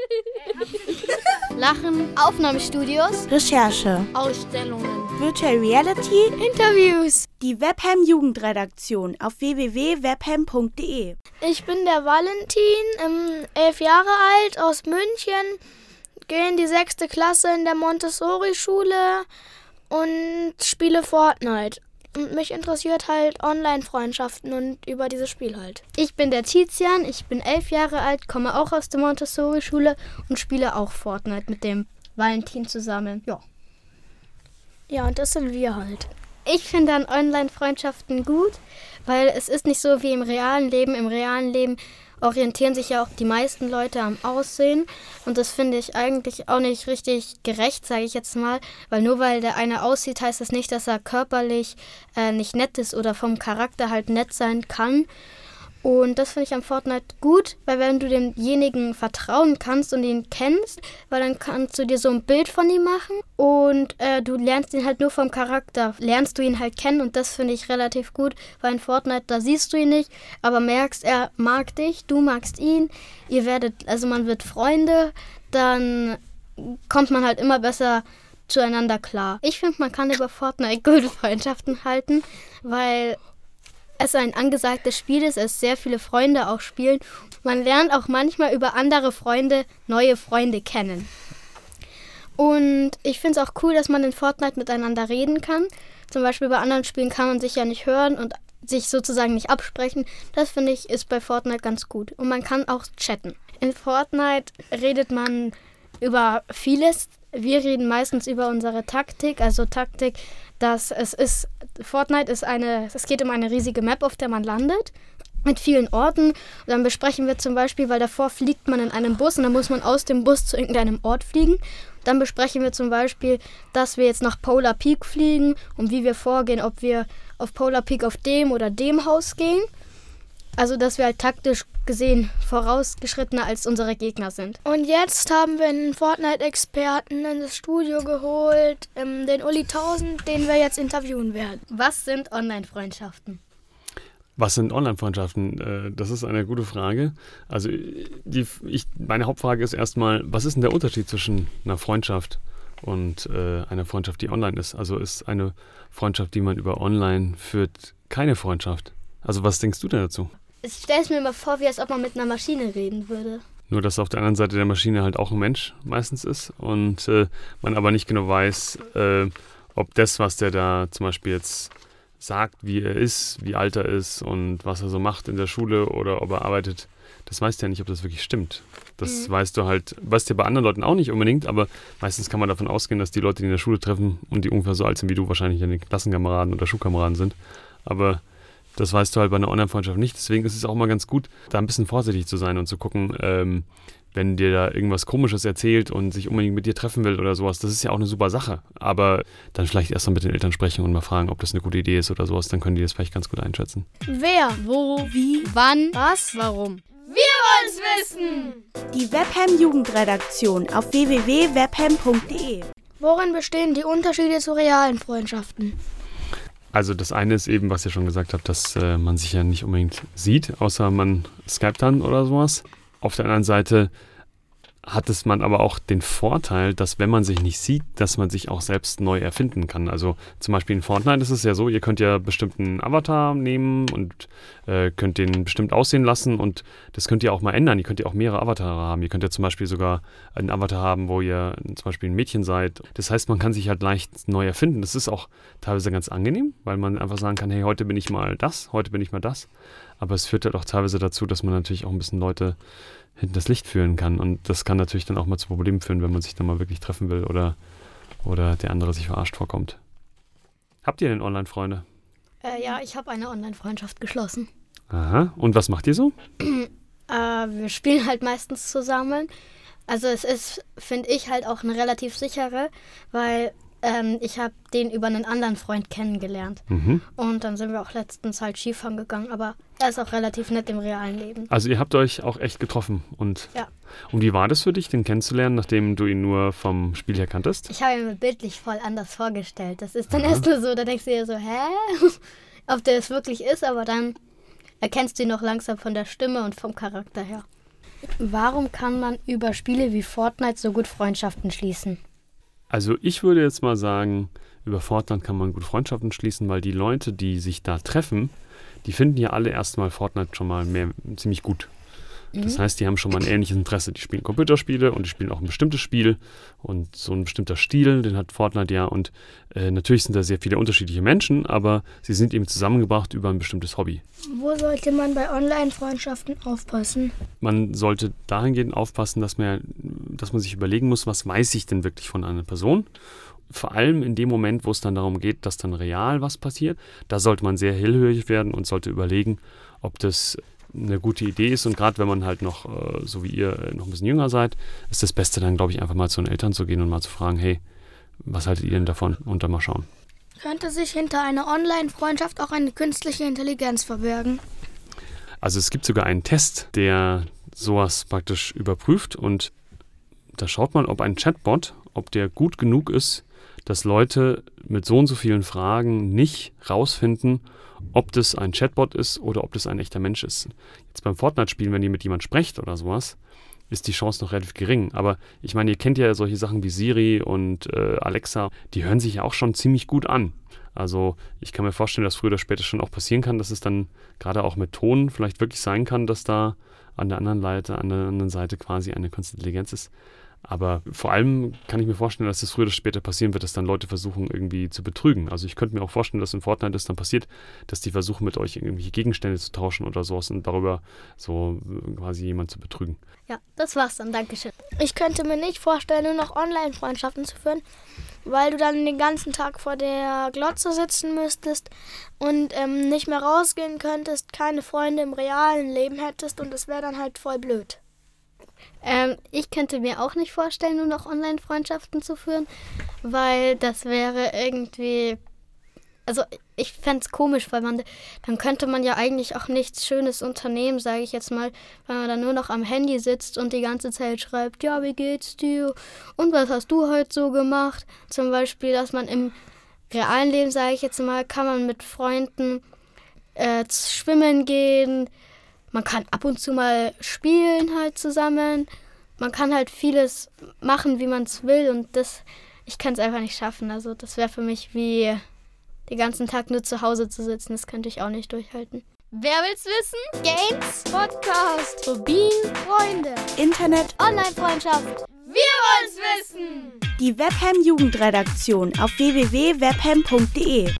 Lachen, Aufnahmestudios, Recherche, Ausstellungen, Virtual Reality, Interviews. Die Webham Jugendredaktion auf www.webham.de. Ich bin der Valentin, ähm, elf Jahre alt, aus München, gehe in die sechste Klasse in der Montessori-Schule und spiele Fortnite. Und mich interessiert halt Online-Freundschaften und über dieses Spiel halt. Ich bin der Tizian, ich bin elf Jahre alt, komme auch aus der Montessori-Schule und spiele auch Fortnite mit dem Valentin zusammen. Ja. Ja, und das sind wir halt. Ich finde an Online-Freundschaften gut, weil es ist nicht so wie im realen Leben. Im realen Leben orientieren sich ja auch die meisten Leute am Aussehen. Und das finde ich eigentlich auch nicht richtig gerecht, sage ich jetzt mal. Weil nur weil der eine aussieht, heißt das nicht, dass er körperlich äh, nicht nett ist oder vom Charakter halt nett sein kann. Und das finde ich am Fortnite gut, weil wenn du demjenigen vertrauen kannst und ihn kennst, weil dann kannst du dir so ein Bild von ihm machen und äh, du lernst ihn halt nur vom Charakter, lernst du ihn halt kennen und das finde ich relativ gut, weil in Fortnite, da siehst du ihn nicht, aber merkst, er mag dich, du magst ihn, ihr werdet, also man wird Freunde, dann kommt man halt immer besser zueinander klar. Ich finde, man kann über Fortnite gute Freundschaften halten, weil es ein angesagtes Spiel ist, es sehr viele Freunde auch spielen. Man lernt auch manchmal über andere Freunde neue Freunde kennen. Und ich finde es auch cool, dass man in Fortnite miteinander reden kann. Zum Beispiel bei anderen Spielen kann man sich ja nicht hören und sich sozusagen nicht absprechen. Das finde ich ist bei Fortnite ganz gut. Und man kann auch chatten. In Fortnite redet man über vieles. Wir reden meistens über unsere Taktik. Also Taktik, dass es ist, Fortnite ist eine, es geht um eine riesige Map, auf der man landet mit vielen Orten. Und dann besprechen wir zum Beispiel, weil davor fliegt man in einem Bus und dann muss man aus dem Bus zu irgendeinem Ort fliegen. Dann besprechen wir zum Beispiel, dass wir jetzt nach Polar Peak fliegen und wie wir vorgehen, ob wir auf Polar Peak auf dem oder dem Haus gehen. Also, dass wir halt taktisch gesehen vorausgeschrittener als unsere Gegner sind. Und jetzt haben wir einen Fortnite-Experten in das Studio geholt, ähm, den Uli 1000, den wir jetzt interviewen werden. Was sind Online-Freundschaften? Was sind Online-Freundschaften? Äh, das ist eine gute Frage. Also die, ich, meine Hauptfrage ist erstmal, was ist denn der Unterschied zwischen einer Freundschaft und äh, einer Freundschaft, die online ist? Also ist eine Freundschaft, die man über online führt, keine Freundschaft? Also was denkst du denn dazu? Ich stelle es mir mal vor, wie als ob man mit einer Maschine reden würde. Nur, dass auf der anderen Seite der Maschine halt auch ein Mensch meistens ist und äh, man aber nicht genau weiß, äh, ob das, was der da zum Beispiel jetzt sagt, wie er ist, wie alt er ist und was er so macht in der Schule oder ob er arbeitet, das weißt du ja nicht, ob das wirklich stimmt. Das mhm. weißt du halt, weißt du ja bei anderen Leuten auch nicht unbedingt, aber meistens kann man davon ausgehen, dass die Leute, die in der Schule treffen und die ungefähr so alt sind wie du, wahrscheinlich deine Klassenkameraden oder Schulkameraden sind. Aber das weißt du halt bei einer Online-Freundschaft nicht. Deswegen ist es auch mal ganz gut, da ein bisschen vorsichtig zu sein und zu gucken, ähm, wenn dir da irgendwas Komisches erzählt und sich unbedingt mit dir treffen will oder sowas, das ist ja auch eine super Sache. Aber dann vielleicht erst mal mit den Eltern sprechen und mal fragen, ob das eine gute Idee ist oder sowas, dann können die das vielleicht ganz gut einschätzen. Wer, wo, wie, wann, was, warum. Wir wollen's wissen! Die Webham Jugendredaktion auf www.webham.de. Worin bestehen die Unterschiede zu realen Freundschaften? Also das eine ist eben, was ihr schon gesagt habt, dass äh, man sich ja nicht unbedingt sieht, außer man skypt dann oder sowas. Auf der anderen Seite hat es man aber auch den Vorteil, dass wenn man sich nicht sieht, dass man sich auch selbst neu erfinden kann. Also zum Beispiel in Fortnite ist es ja so, ihr könnt ja bestimmten Avatar nehmen und äh, könnt den bestimmt aussehen lassen und das könnt ihr auch mal ändern. Ihr könnt ja auch mehrere Avatare haben. Ihr könnt ja zum Beispiel sogar einen Avatar haben, wo ihr zum Beispiel ein Mädchen seid. Das heißt, man kann sich halt leicht neu erfinden. Das ist auch teilweise ganz angenehm, weil man einfach sagen kann, hey, heute bin ich mal das, heute bin ich mal das. Aber es führt halt auch teilweise dazu, dass man natürlich auch ein bisschen Leute hinter das Licht führen kann. Und das kann natürlich dann auch mal zu Problemen führen, wenn man sich dann mal wirklich treffen will oder, oder der andere sich verarscht vorkommt. Habt ihr denn Online-Freunde? Äh, ja, ich habe eine Online-Freundschaft geschlossen. Aha. Und was macht ihr so? äh, wir spielen halt meistens zusammen. Also es ist, finde ich, halt auch eine relativ sichere, weil ähm, ich habe den über einen anderen Freund kennengelernt. Mhm. Und dann sind wir auch letztens halt Skifahren gegangen, aber er ist auch relativ nett im realen Leben. Also ihr habt euch auch echt getroffen und ja. Und wie war das für dich, den kennenzulernen, nachdem du ihn nur vom Spiel her kanntest? Ich habe ihn mir bildlich voll anders vorgestellt. Das ist dann Aha. erst nur so, da denkst du dir so, hä? Ob der es wirklich ist, aber dann erkennst du ihn noch langsam von der Stimme und vom Charakter her. Warum kann man über Spiele wie Fortnite so gut Freundschaften schließen? Also ich würde jetzt mal sagen, über Fortnite kann man gut Freundschaften schließen, weil die Leute, die sich da treffen, die finden ja alle erstmal Fortnite schon mal mehr, ziemlich gut. Das Mhm. heißt, die haben schon mal ein ähnliches Interesse. Die spielen Computerspiele und die spielen auch ein bestimmtes Spiel und so ein bestimmter Stil, den hat Fortnite ja. Und äh, natürlich sind da sehr viele unterschiedliche Menschen, aber sie sind eben zusammengebracht über ein bestimmtes Hobby. Wo sollte man bei Online-Freundschaften aufpassen? Man sollte dahingehend aufpassen, dass man, dass man sich überlegen muss, was weiß ich denn wirklich von einer Person. Vor allem in dem Moment, wo es dann darum geht, dass dann real was passiert, da sollte man sehr hellhörig werden und sollte überlegen, ob das eine gute Idee ist. Und gerade wenn man halt noch, äh, so wie ihr, äh, noch ein bisschen jünger seid, ist das Beste dann, glaube ich, einfach mal zu den Eltern zu gehen und mal zu fragen, hey, was haltet ihr denn davon? Und dann mal schauen. Könnte sich hinter einer Online-Freundschaft auch eine künstliche Intelligenz verbergen? Also es gibt sogar einen Test, der sowas praktisch überprüft und da schaut man, ob ein Chatbot, ob der gut genug ist, dass Leute mit so und so vielen Fragen nicht rausfinden, ob das ein Chatbot ist oder ob das ein echter Mensch ist. Jetzt beim Fortnite-Spielen, wenn ihr mit jemand sprecht oder sowas, ist die Chance noch relativ gering. Aber ich meine, ihr kennt ja solche Sachen wie Siri und äh, Alexa, die hören sich ja auch schon ziemlich gut an. Also ich kann mir vorstellen, dass früher oder später schon auch passieren kann, dass es dann gerade auch mit Ton vielleicht wirklich sein kann, dass da an der anderen Seite, an der anderen Seite quasi eine künstliche Intelligenz ist. Aber vor allem kann ich mir vorstellen, dass es früher oder später passieren wird, dass dann Leute versuchen, irgendwie zu betrügen. Also ich könnte mir auch vorstellen, dass in Fortnite das dann passiert, dass die versuchen, mit euch irgendwelche Gegenstände zu tauschen oder sowas und darüber so äh, quasi jemand zu betrügen. Ja, das war's dann. Dankeschön. Ich könnte mir nicht vorstellen, nur noch Online-Freundschaften zu führen, weil du dann den ganzen Tag vor der Glotze sitzen müsstest und ähm, nicht mehr rausgehen könntest, keine Freunde im realen Leben hättest und das wäre dann halt voll blöd. Ähm, ich könnte mir auch nicht vorstellen, nur noch Online-Freundschaften zu führen, weil das wäre irgendwie. Also ich fände es komisch, weil man dann könnte man ja eigentlich auch nichts Schönes unternehmen, sage ich jetzt mal, weil man dann nur noch am Handy sitzt und die ganze Zeit schreibt, ja, wie geht's dir? Und was hast du heute so gemacht? Zum Beispiel, dass man im realen Leben, sage ich jetzt mal, kann man mit Freunden äh, schwimmen gehen, man kann ab und zu mal spielen halt zusammen. Man kann halt vieles machen, wie man es will und das, ich kann es einfach nicht schaffen. Also das wäre für mich wie den ganzen Tag nur zu Hause zu sitzen. Das könnte ich auch nicht durchhalten. Wer will's wissen? Games, Podcast, Rubin, Freunde, Internet, Online-Freundschaft. Wir wollen's wissen! die Webham Jugendredaktion auf www.webham.de.